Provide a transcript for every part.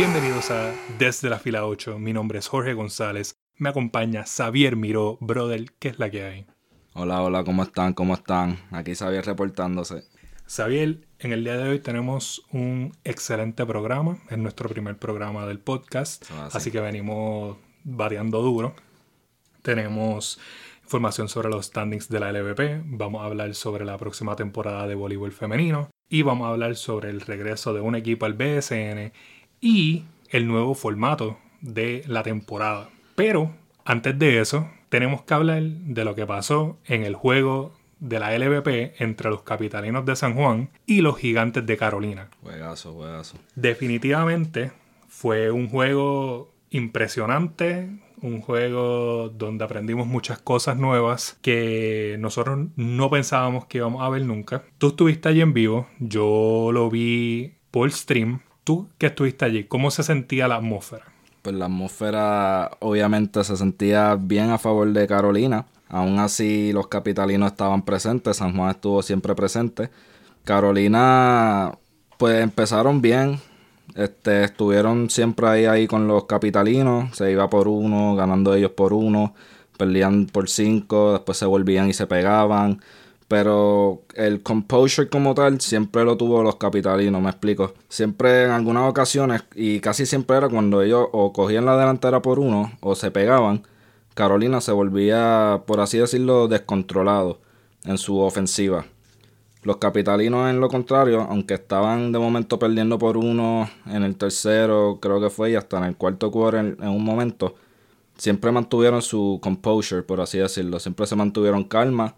Bienvenidos a Desde la fila 8. Mi nombre es Jorge González. Me acompaña Xavier Miró. Brother, ¿qué es la que hay? Hola, hola, ¿cómo están? ¿Cómo están? Aquí Xavier reportándose. Xavier, en el día de hoy tenemos un excelente programa. Es nuestro primer programa del podcast. así. Así que venimos variando duro. Tenemos información sobre los standings de la LVP. Vamos a hablar sobre la próxima temporada de voleibol femenino. Y vamos a hablar sobre el regreso de un equipo al BSN y el nuevo formato de la temporada. Pero antes de eso, tenemos que hablar de lo que pasó en el juego de la LVP entre los capitalinos de San Juan y los gigantes de Carolina. Juegazo, juegazo. Definitivamente fue un juego impresionante, un juego donde aprendimos muchas cosas nuevas que nosotros no pensábamos que íbamos a ver nunca. Tú estuviste allí en vivo, yo lo vi por stream. Tú que estuviste allí, ¿cómo se sentía la atmósfera? Pues la atmósfera obviamente se sentía bien a favor de Carolina. Aún así los capitalinos estaban presentes, San Juan estuvo siempre presente. Carolina pues empezaron bien, este, estuvieron siempre ahí, ahí con los capitalinos, se iba por uno, ganando ellos por uno, perdían por cinco, después se volvían y se pegaban. Pero el composure como tal siempre lo tuvo los capitalinos, me explico. Siempre en algunas ocasiones, y casi siempre era cuando ellos o cogían la delantera por uno o se pegaban, Carolina se volvía, por así decirlo, descontrolado en su ofensiva. Los capitalinos, en lo contrario, aunque estaban de momento perdiendo por uno en el tercero, creo que fue, y hasta en el cuarto quarter en, un momento, siempre mantuvieron su composure, por así decirlo. Siempre se mantuvieron calma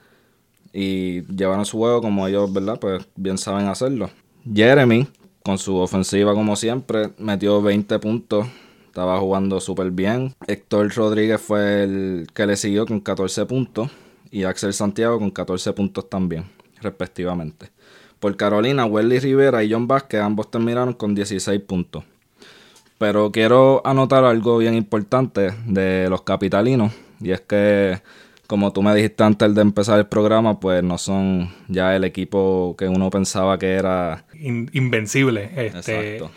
y llevaron su juego como ellos, ¿verdad? Pues bien saben hacerlo. Jeremy, con su ofensiva como siempre, metió 20 puntos. Estaba jugando súper bien. Héctor Rodríguez fue el que le siguió con 14 puntos. Y Axel Santiago con 14 puntos también respectivamente. Por Carolina, Welly Rivera y John Vázquez ambos terminaron con 16 puntos. Pero quiero anotar algo bien importante de los capitalinos, y es que, como tú me dijiste antes de empezar el programa, pues no son ya el equipo que uno pensaba que era invencible. Este, Exacto.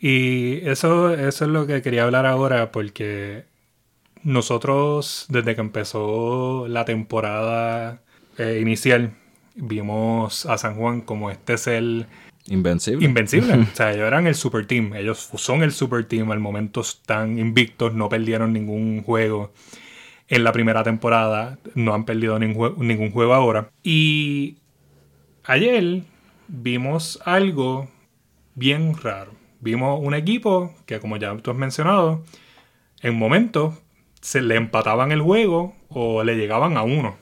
Y eso, eso es lo que quería hablar ahora, porque nosotros, desde que empezó la temporada eh, inicial, vimos a San Juan como este es el... Invencible. Invencible. o sea, ellos eran el super team. Ellos son el super team. Al momento están invictos, no perdieron ningún juego en la primera temporada. No han perdido ningún, ningún juego ahora. Y ayer vimos algo bien raro. Vimos un equipo que, como ya tú has mencionado, en momentos se le empataban el juego o le llegaban a uno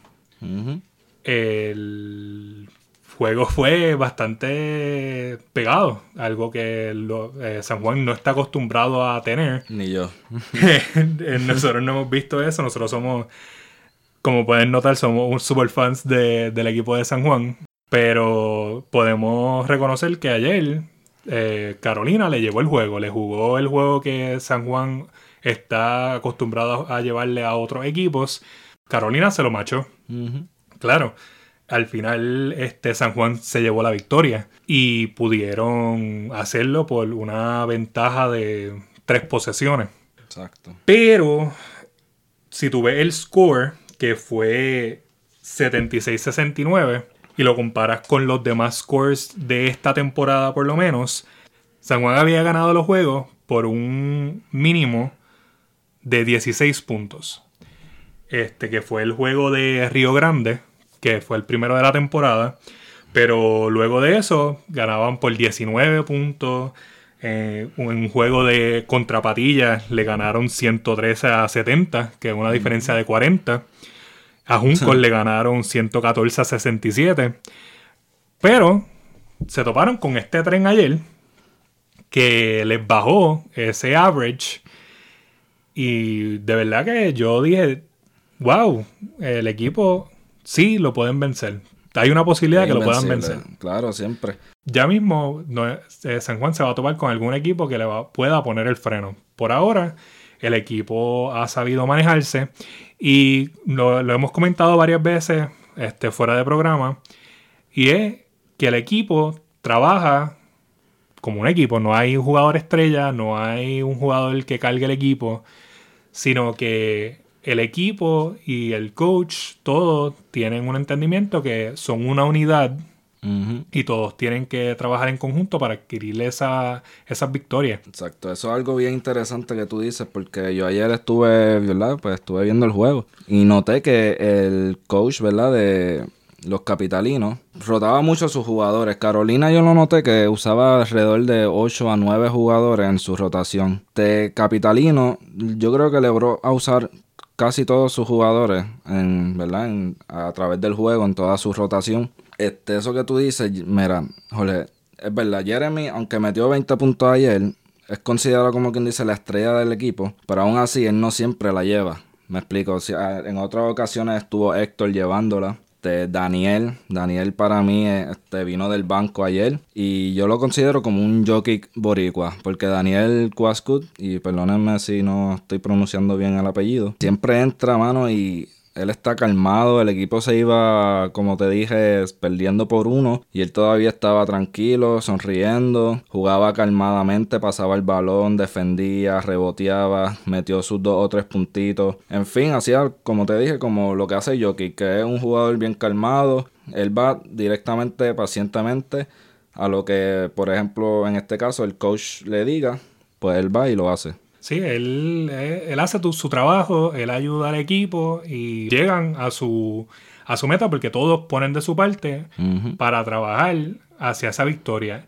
el juego fue bastante pegado, algo que eh, San Juan no está acostumbrado a tener. Ni yo. nosotros no hemos visto eso, nosotros somos, como pueden notar, somos super fans del equipo de San Juan, pero podemos reconocer que ayer eh, Carolina le llevó el juego, le jugó el juego que San Juan está acostumbrado a llevarle a otros equipos. Carolina se lo machó. Claro, al final este San Juan se llevó la victoria y pudieron hacerlo por una ventaja de tres posesiones. Exacto. Pero si tú ves el score que fue 76-69 y lo comparas con los demás scores de esta temporada por lo menos, San Juan había ganado los juegos por un mínimo de 16 puntos. Este que fue el juego de Río Grande, que fue el primero de la temporada. Pero luego de eso ganaban por 19 puntos. Eh, un juego de contrapatillas le ganaron 113 a 70, que es una diferencia de 40. A Juncos le ganaron 114 a 67. Pero se toparon con este tren ayer que les bajó ese average. Y de verdad que yo dije, wow, el equipo sí lo pueden vencer. Hay una posibilidad de que lo puedan vencer. Claro, siempre. Ya mismo eh, San Juan se va a tomar con algún equipo que le pueda poner el freno. Por ahora, el equipo ha sabido manejarse y lo, hemos comentado varias veces este, fuera de programa. Y es que el equipo trabaja como un equipo. No hay un jugador estrella, no hay un jugador que cargue el equipo, sino que el equipo y el coach, todos tienen un entendimiento que son una unidad y todos tienen que trabajar en conjunto para adquirir esa, esas victorias. Exacto, eso es algo bien interesante que tú dices, porque yo ayer estuve, ¿verdad? Pues estuve viendo el juego y noté que el coach, ¿verdad? De los capitalinos rotaba mucho a sus jugadores. Carolina yo lo noté que usaba alrededor de 8 a 9 jugadores en su rotación. De capitalino, yo creo que logró a usar casi todos sus jugadores en, ¿verdad? a través del juego, en toda su rotación. Este, eso que tú dices, mira, joder, es verdad, Jeremy, aunque metió 20 puntos ayer, es considerado como quien dice la estrella del equipo, pero aún así él no siempre la lleva. Me explico, en otras ocasiones estuvo Héctor llevándola. Este, Daniel, Daniel para mí este, vino del banco ayer y yo lo considero como un jockey boricua, porque Daniel Quascut, y perdónenme si no estoy pronunciando bien el apellido, siempre entra, mano, y él está calmado, el equipo se iba, como te dije, perdiendo por uno y él todavía estaba tranquilo, sonriendo, jugaba calmadamente, pasaba el balón, defendía, reboteaba, metió sus dos o tres puntitos. En fin, hacía, como te dije, como lo que hace Jockey, que es un jugador bien calmado, él va directamente, pacientemente a lo que, por ejemplo, en este caso, el coach le diga, pues él va y lo hace. Sí, él, eh, él hace su trabajo, él ayuda al equipo y llegan a su, a su meta porque todos ponen de su parte para trabajar hacia esa victoria.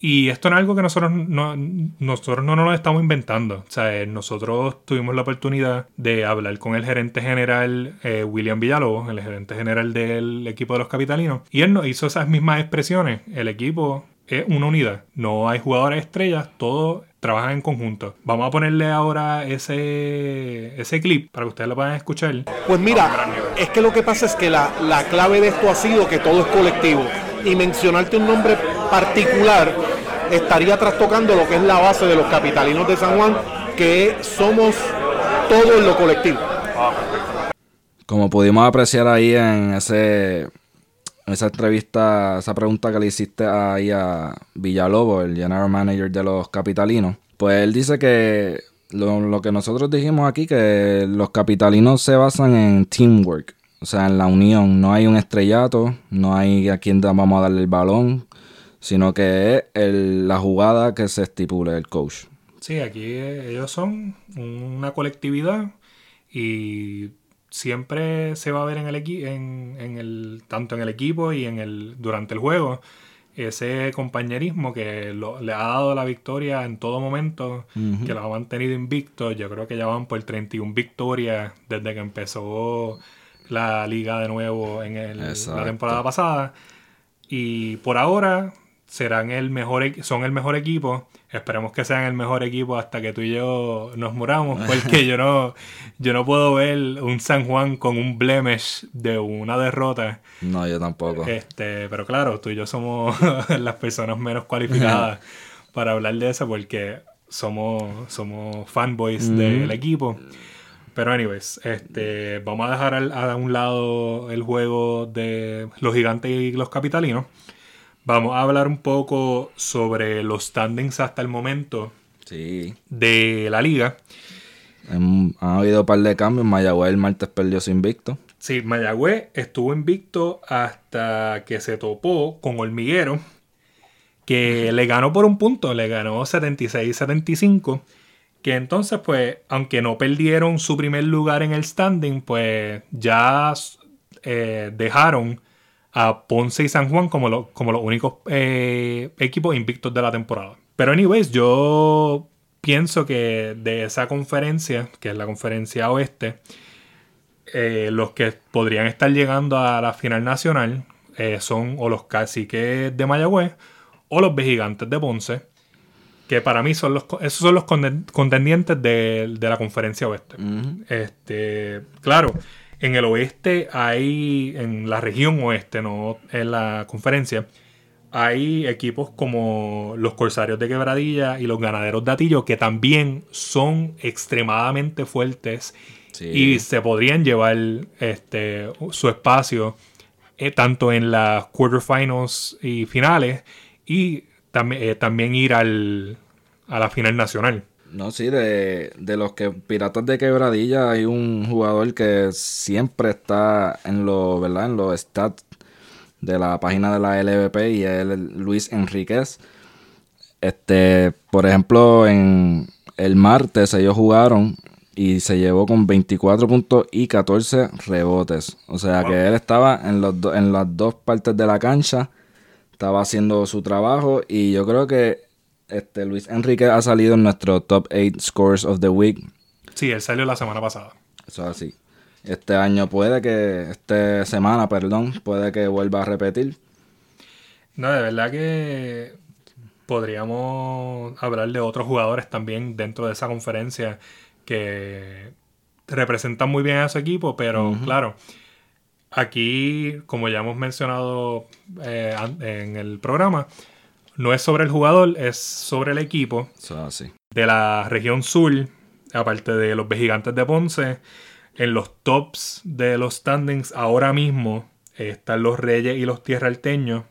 Y esto es algo que nosotros no, nosotros no nos lo estamos inventando. O sea, nosotros tuvimos la oportunidad de hablar con el gerente general eh, William Villalobos, el gerente general del equipo de los capitalinos, y él nos hizo esas mismas expresiones. El equipo es una unidad. No hay jugadores estrellas, todos trabajan en conjunto. Vamos a ponerle ahora ese, ese clip para que ustedes lo puedan escuchar. Pues mira, es que lo que pasa es que la, la clave de esto ha sido que todo es colectivo. Y mencionarte un nombre particular estaría trastocando lo que es la base de los capitalinos de San Juan, que somos todo en lo colectivo. Como pudimos apreciar ahí en ese esa entrevista, esa pregunta que le hiciste ahí a Villalobo, el general manager de los capitalinos, pues él dice que lo, que nosotros dijimos aquí, que los capitalinos se basan en teamwork, o sea, en la unión. No hay un estrellato, no hay a quien vamos a darle el balón, sino que es la jugada que se estipule el coach. Sí, aquí ellos son una colectividad y siempre se va a ver en el, en, en el tanto en el equipo y en el durante el juego ese compañerismo que le ha dado la victoria en todo momento, que lo ha mantenido invicto. Yo creo que ya van por 31 victorias desde que empezó la liga de nuevo en la temporada pasada. Y por ahora serán el mejor, son el mejor equipo. Esperemos que sean el mejor equipo hasta que tú y yo nos muramos, porque yo no, yo no puedo ver un San Juan con un blemish de una derrota. No, yo tampoco. Este, pero claro, tú y yo somos las personas menos cualificadas para hablar de eso, porque somos, somos fanboys del equipo. Pero anyways, este, vamos a dejar a un lado el juego de los gigantes y los capitalinos Vamos a hablar un poco sobre los standings hasta el momento de la liga. Han, habido un par de cambios. Mayagüez el martes perdió su invicto. Sí, Mayagüez estuvo invicto hasta que se topó con Hormiguero, que le ganó por un punto, le ganó 76-75. Que entonces, pues, aunque no perdieron su primer lugar en el standing, pues ya eh, dejaron a Ponce y San Juan como, como los únicos eh, equipos invictos de la temporada. Pero anyways, yo pienso que de esa conferencia, que es la conferencia oeste, eh, los que podrían estar llegando a la final nacional eh, son o los caciques de Mayagüez o los gigantes de Ponce, que para mí son los, esos son los contendientes de, la conferencia oeste. este, claro, en el oeste hay, en la región oeste, no en la conferencia, hay equipos como los Corsarios de Quebradilla y los Ganaderos de Atillo que también son extremadamente fuertes y se podrían llevar este, su espacio eh, tanto en las quarterfinals y finales y también, eh, también ir al, a la final nacional. No, sí, de, de los que Piratas de Quebradilla hay un jugador que siempre está en los, ¿verdad? En los stats de la página de la LVP y es Luis Enríquez. Este, por ejemplo, en el martes ellos jugaron y se llevó con 24 puntos y 14 rebotes. O sea que él estaba en, los en las dos partes de la cancha, estaba haciendo su trabajo y yo creo que este Luis Enrique ha salido en nuestro top 8 scores of the week. Sí, él salió la semana pasada. Eso es así. Este año puede que, esta semana, perdón, puede que vuelva a repetir. No, de verdad que podríamos hablar de otros jugadores también dentro de esa conferencia que representan muy bien a su equipo, pero claro, aquí, como ya hemos mencionado eh, en el programa, no es sobre el jugador, es sobre el equipo. De la región sur, aparte de los Gigantes de Ponce, en los tops de los standings ahora mismo están los Reyes y los Tierralteños,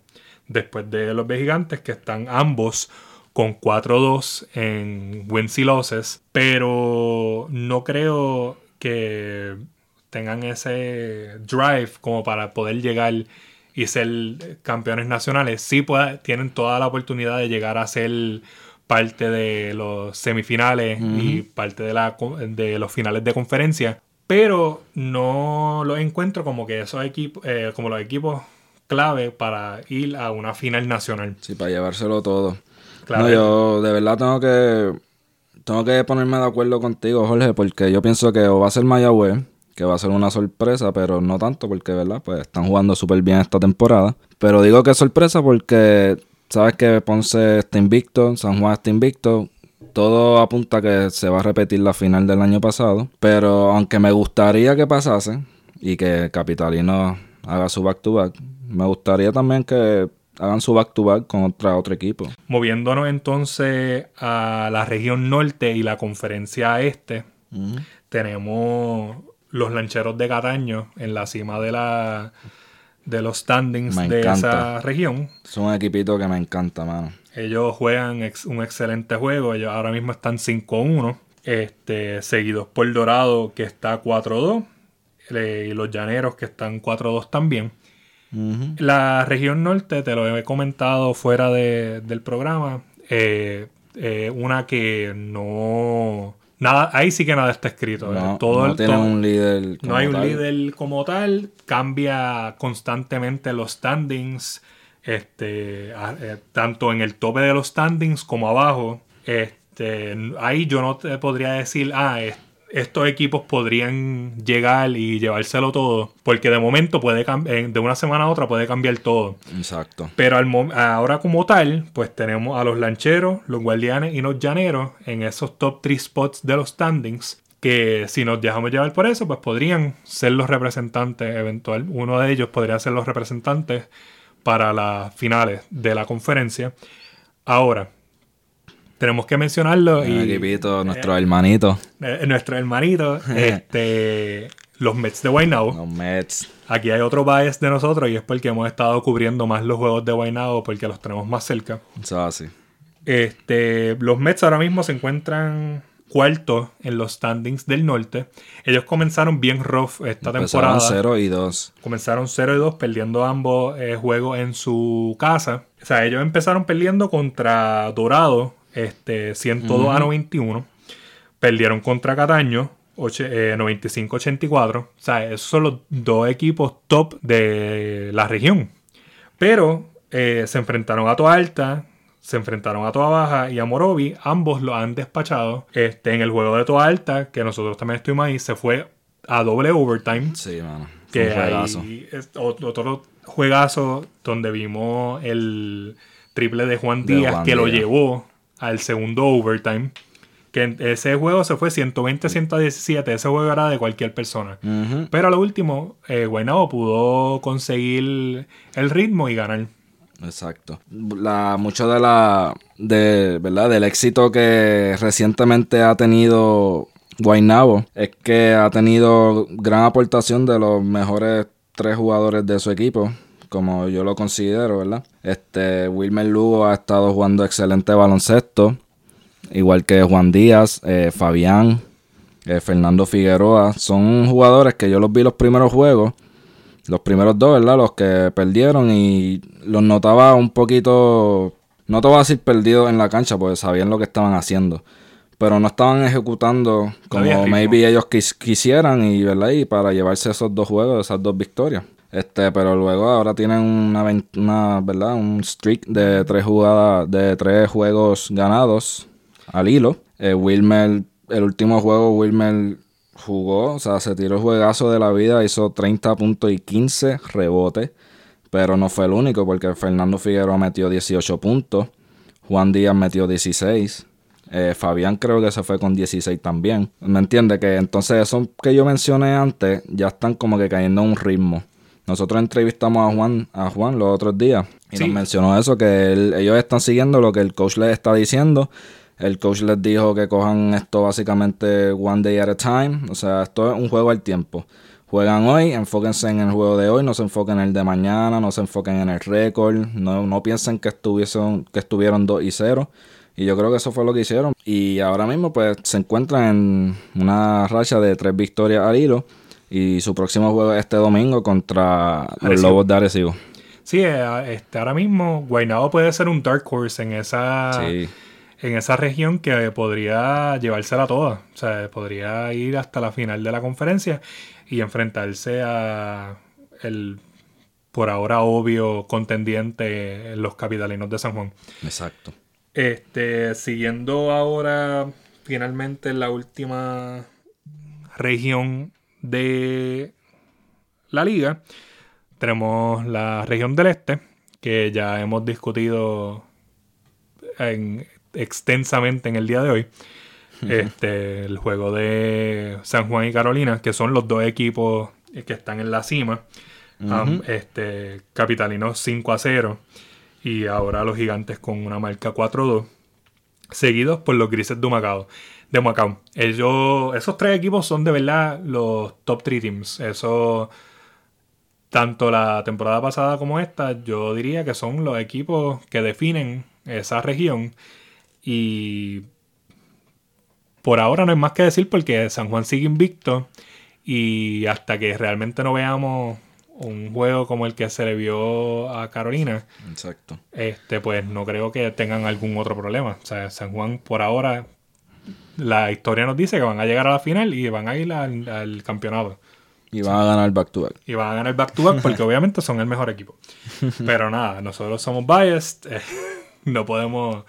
después de los Gigantes, que están ambos con 4-2 en wins y losses, pero no creo que tengan ese drive como para poder llegar y ser campeones nacionales, sí tienen toda la oportunidad de llegar a ser parte de los semifinales y parte de, la, de los finales de conferencia, pero no los encuentro como que esos equipos, eh, como los equipos clave para ir a una final nacional. Sí, para llevárselo todo. Claro. yo de verdad tengo que tengo que ponerme de acuerdo contigo, Jorge, porque yo pienso que o va a ser Mayagüez que va a ser una sorpresa, pero no tanto porque, ¿verdad? Pues están jugando súper bien esta temporada. Pero digo que es sorpresa porque sabes que Ponce está invicto, San Juan está invicto. Todo apunta a que se va a repetir la final del año pasado. Pero aunque me gustaría que pasase y que Capitalino haga su back-to-back, me gustaría también que hagan su back-to-back con otra, otro equipo. Moviéndonos entonces a la región norte y la conferencia este, tenemos los lancheros de Cataño en la cima de la de los standings de esa región. Es un equipito que me encanta, mano. Ellos juegan un excelente juego. Ellos ahora mismo están 5-1. Este, seguidos por Dorado, que está 4-2. y los Llaneros, que están 4-2 también. La región norte, te lo he comentado fuera del programa. Eh, eh, una que no Nada, ahí sí que nada está escrito. No, ¿eh? todo, no tiene un líder. no hay un líder como tal. Cambia constantemente los standings. Este, eh, tanto en el tope de los standings como abajo. Este, ahí yo no te podría decir, ah, este estos equipos podrían llegar y llevárselo todo. Porque de momento puede cambiar, de una semana a otra puede cambiar todo. Exacto. Pero ahora como tal, pues tenemos a los lancheros, los guardianes y los llaneros en esos top 3 spots de los standings. Que si nos dejamos llevar por eso, pues podrían ser los representantes eventual. Uno de ellos podría ser los representantes para las finales de la conferencia. Ahora, tenemos que mencionarlo. y, equipito, nuestro hermanito. Eh, nuestro hermanito, este, los Mets de Guaynabo. Los Mets. Aquí hay otro bias de nosotros y es porque hemos estado cubriendo más los juegos de Guaynabo porque los tenemos más cerca. Eso así. Este, los Mets ahora mismo se encuentran cuartos en los standings del norte. Ellos comenzaron bien rough esta temporada. 0 y 2. Comenzaron 0 y 2, perdiendo ambos eh, juegos en su casa. O sea, ellos empezaron perdiendo contra Dorado este, 102 a 91. Perdieron contra Cataño, 95-84. Eh, o sea, esos son los dos equipos top de la región. Pero eh, se enfrentaron a Toa Alta, se enfrentaron a Toa Baja y a Morovi. Ambos lo han despachado. Este, en el juego de Toa Alta, que nosotros también estuvimos ahí, se fue a doble overtime. Sí, mano. Que otro juegazo donde vimos el triple de Juan Díaz, que lo llevó al segundo overtime. Que ese juego se fue 120-117. Ese juego era de cualquier persona. Pero a lo último, eh, Guaynabo pudo conseguir el ritmo y ganar. Exacto. La, mucho de la. De, ¿verdad? Del éxito que recientemente ha tenido Guaynabo es que ha tenido gran aportación de los mejores tres jugadores de su equipo como yo lo considero, ¿verdad? Este, Wilmer Lugo ha estado jugando excelente baloncesto, igual que Juan Díaz, eh, Fabián, eh, Fernando Figueroa. Son jugadores que yo los vi los primeros juegos, los primeros dos, ¿verdad? Los que perdieron y los notaba un poquito, no te voy a decir perdidos en la cancha, porque sabían lo que estaban haciendo pero no estaban ejecutando como maybe ellos quisieran y, ¿verdad? y para llevarse esos dos juegos, esas dos victorias. Este, pero luego ahora tienen una, ¿verdad? un streak de tres jugadas, de tres juegos ganados al hilo. Eh, Wilmer, el último juego Wilmer jugó, o sea, se tiró el juegazo de la vida, hizo 30 puntos y 15 rebotes, pero no fue el único porque Fernando Figueroa metió 18 puntos, Juan Díaz metió 16. Eh, Fabián creo que se fue con 16 también. ¿Me entiende? Que entonces eso que yo mencioné antes ya están como que cayendo en un ritmo. Nosotros entrevistamos a Juan, a Juan los otros días y nos mencionó eso, que ellos están siguiendo lo que el coach les está diciendo. El coach les dijo que cojan esto básicamente one day at a time. O sea, esto es un juego al tiempo. Juegan hoy, enfóquense en el juego de hoy, no se enfoquen en el de mañana, no se enfoquen en el récord, no, no piensen que, estuviesen, que estuvieron 2 y 0 y yo creo que eso fue lo que hicieron. Y ahora mismo pues se encuentran en una racha de tres victorias al hilo. Y su próximo juego es este domingo contra los Lobos de Arecibo. Sí, eh, este, ahora mismo Guaynabo puede ser un dark horse en esa, en esa región que podría llevársela toda. O sea, podría ir hasta la final de la conferencia y enfrentarse a el por ahora obvio contendiente los capitalinos de San Juan. Exacto. Este, siguiendo ahora finalmente la última región de la liga, tenemos la región del este, que ya hemos discutido extensamente en el día de hoy. Este, el juego de San Juan y Carolina, que son los dos equipos que están en la cima. este, Capitalinos 5 a 0 y ahora los gigantes con una marca 4-2, seguidos por los grises de Macao. De Macao. Ellos, esos tres equipos son de verdad los top 3 teams. Eso, tanto la temporada pasada como esta, yo diría que son los equipos que definen esa región. Y por ahora no hay más que decir porque San Juan sigue invicto. Y hasta que realmente no veamos un juego como el que se le vio a Carolina, Exacto. este pues no creo que tengan algún otro problema. O sea, San Juan por ahora la historia nos dice que van a llegar a la final y van a ir al, campeonato. Y van a ganar back to back. Y van a ganar back to back porque obviamente son el mejor equipo. Pero nada, nosotros somos biased. Eh, no podemos.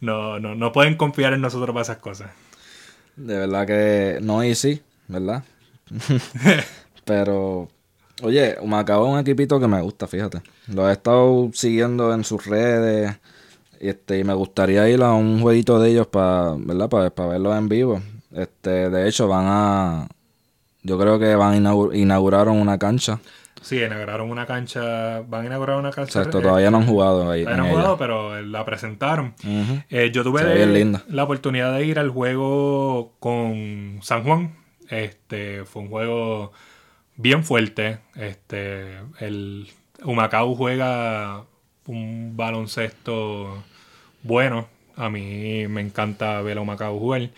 No, no, no pueden confiar en nosotros para esas cosas. De verdad que no easy, ¿verdad? Pero Oye, Macao es un equipito que me gusta, fíjate. Lo he estado siguiendo en sus redes. Este, y me gustaría ir a un jueguito de ellos para, ¿verdad? Para, verlos en vivo. Este, de hecho, van a. Yo creo que van a inaugurar inauguraron una cancha. Sí, inauguraron una cancha. Van a inaugurar una cancha. Exacto, todavía no han jugado ahí. Todavía no han jugado, pero la presentaron. Eh, yo tuve la oportunidad de ir al juego con San Juan. Este, fue un juego bien fuerte. Este, el Humacao juega un baloncesto bueno. A mí me encanta ver a Humacao jugar.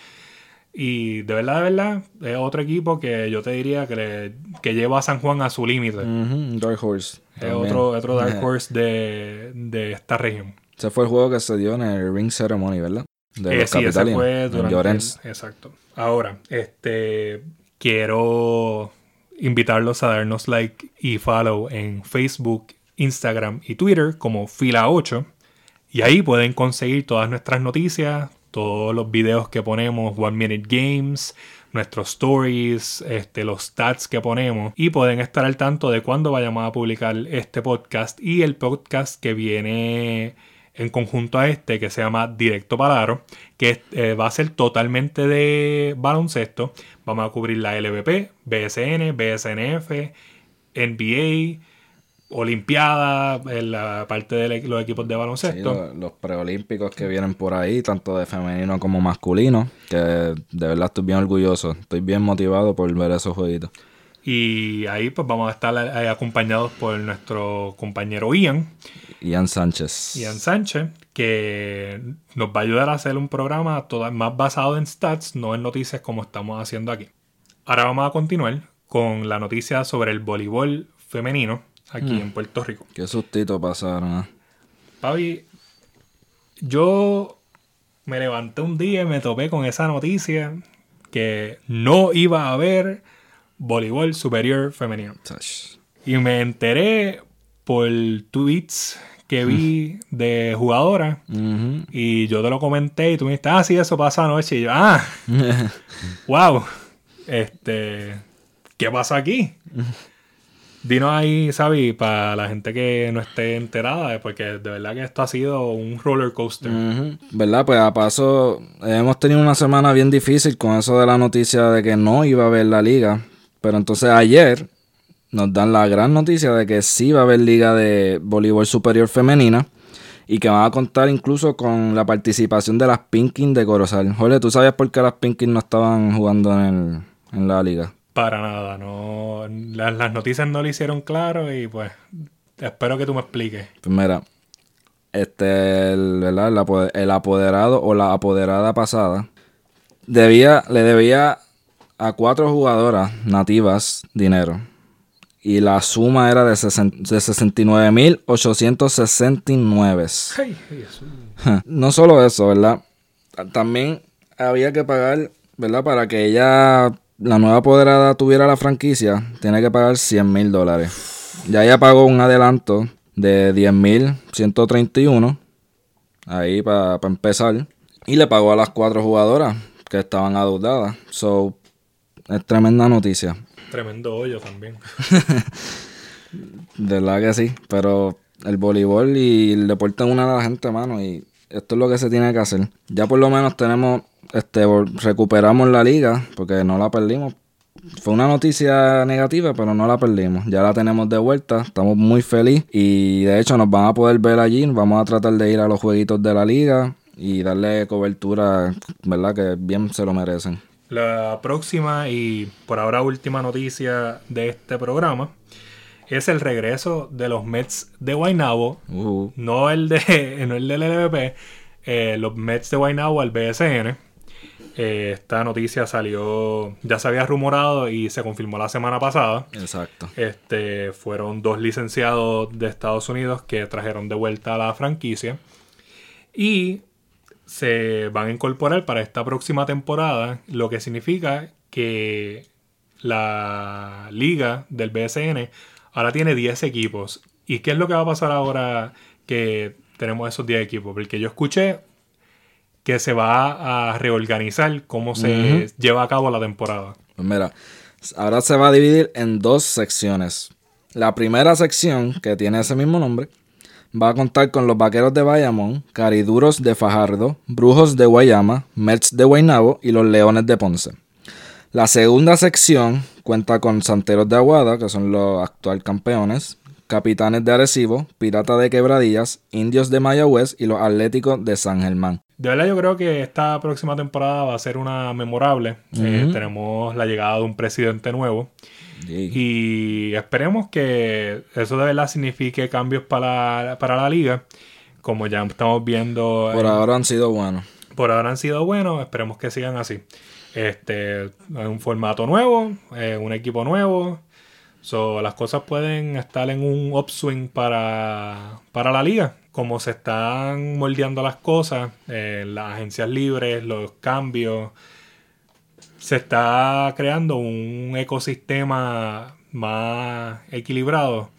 Y de verdad, de verdad, es otro equipo que yo te diría que, que lleva a San Juan a su límite. Dark Horse. Es otro, otro Dark Horse de, de, esta región. Ese fue el juego que se dio en el Ring Ceremony, ¿verdad? De eh, sí, ese fue durante exacto. Ahora, este quiero invitarlos a darnos like y follow en Facebook, Instagram y Twitter como Fila8. Y ahí pueden conseguir todas nuestras noticias, todos los videos que ponemos, One Minute Games, nuestros stories, este, los stats que ponemos y pueden estar al tanto de cuándo vayamos a publicar este podcast y el podcast que viene en conjunto a este que se llama Directo Palaro, que eh, va a ser totalmente de baloncesto. Vamos a cubrir la LVP, BSN, BSNF, NBA, Olimpiada, la parte de los equipos de baloncesto. los, preolímpicos que vienen por ahí, tanto de femenino como masculino, que de verdad estoy bien orgulloso, estoy bien motivado por ver esos jueguitos. Y ahí pues vamos a estar eh, acompañados por nuestro compañero Ian. Ian Sánchez. Ian Sánchez, que nos va a ayudar a hacer un programa todo, más basado en stats, no en noticias como estamos haciendo aquí. Ahora vamos a continuar con la noticia sobre el voleibol femenino aquí en Puerto Rico. Qué sustito pasaron. ¿eh? Papi, yo me levanté un día y me topé con esa noticia que no iba a haber voleibol superior femenino. Y me enteré por tweets que vi de jugadoras Ujú. y yo te lo comenté y tú me dijiste, ah, sí, eso pasa anoche. Y yo, ah, wow, este, ¿qué pasa aquí? Dinos ahí, Sabi, para la gente que no esté enterada, porque de verdad que esto ha sido un roller coaster. ¿Verdad? Pues a paso, hemos tenido una semana bien difícil con eso de la noticia de que no iba a haber la liga. Pero entonces ayer nos dan la gran noticia de que sí va a haber liga de voleibol superior femenina y que van a contar incluso con la participación de las Pinkins de Corozal. Jorge, ¿tú sabías por qué las Pinkins no estaban jugando en, el- en la liga? Para nada, no, las, las noticias no lo hicieron claro y pues espero que tú me expliques. Pues mira, este, el, ¿verdad? El apoderado o la apoderada pasada debía, le debía a cuatro jugadoras nativas dinero. Y la suma era de, sesen- de 69.869. Ay, Jesús. No solo eso, ¿verdad? También había que pagar, ¿verdad? Para que ella, la nueva apoderada, tuviera la franquicia, tiene que pagar 100 mil dólares. Ya ella pagó un adelanto de 10 mil 131, ahí para empezar. Y le pagó a las cuatro jugadoras que estaban adeudadas. So, es tremenda noticia. Tremendo hoyo también. De verdad que sí, pero el voleibol y el deporte une a la gente, mano, y esto es lo que se tiene que hacer. Ya por lo menos tenemos, este, recuperamos la liga, porque no la perdimos. Fue una noticia negativa, pero no la perdimos. Ya la tenemos de vuelta, estamos muy felices y de hecho nos van a poder ver allí. Vamos a tratar de ir a los jueguitos de la liga y darle cobertura, ¿verdad? Que bien se lo merecen. La próxima y por ahora última noticia de este programa es el regreso de los Mets de Guaynabo, Uh, no el de no el del LVP, eh, los Mets de Guaynabo al BSN. Eh, esta noticia salió, ya se había rumorado y se confirmó la semana pasada. exacto. Este, fueron dos licenciados de Estados Unidos que trajeron de vuelta a la franquicia. Y se van a incorporar para esta próxima temporada, lo que significa que la liga del BSN ahora tiene 10 equipos. ¿Y qué es lo que va a pasar ahora que tenemos esos 10 equipos? Porque yo escuché que se va a reorganizar cómo se lleva a cabo la temporada. Pues mira, ahora se va a dividir en dos secciones. La primera sección, que tiene ese mismo nombre, va a contar con los vaqueros de Bayamón, cariduros de Fajardo, brujos de Guayama, Mets de Guaynabo y los leones de Ponce. La segunda sección cuenta con santeros de Aguada, que son los actual campeones, capitanes de Arecibo, piratas de Quebradillas, indios de Mayagüez y los atléticos de San Germán. De verdad yo creo que esta próxima temporada va a ser una memorable. Eh, tenemos la llegada de un presidente nuevo. Y- esperemos que eso de verdad signifique cambios para la, para la liga. Como ya estamos viendo. por eh, ahora han sido buenos. por ahora han sido buenos. Esperemos que sigan así. Este, un formato nuevo, eh, un equipo nuevo. So, las cosas pueden estar en un upswing para, para la liga. Como se están moldeando las cosas, eh, las agencias libres, los cambios, se está creando un ecosistema más equilibrado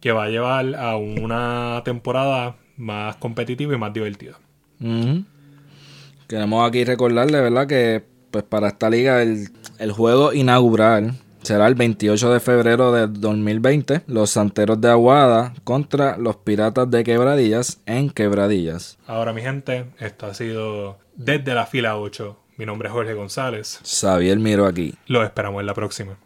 que va a llevar a una temporada más competitiva y más divertida. Queremos aquí recordarle, ¿verdad? Que pues para esta liga el, el juego inaugural será el 28 de febrero de 2020. Los Santeros de Aguada contra los Piratas de Quebradillas en Quebradillas. Ahora, mi gente, esto ha sido desde la fila 8. Mi nombre es Jorge González. Xavier Miro aquí. Los esperamos en la próxima.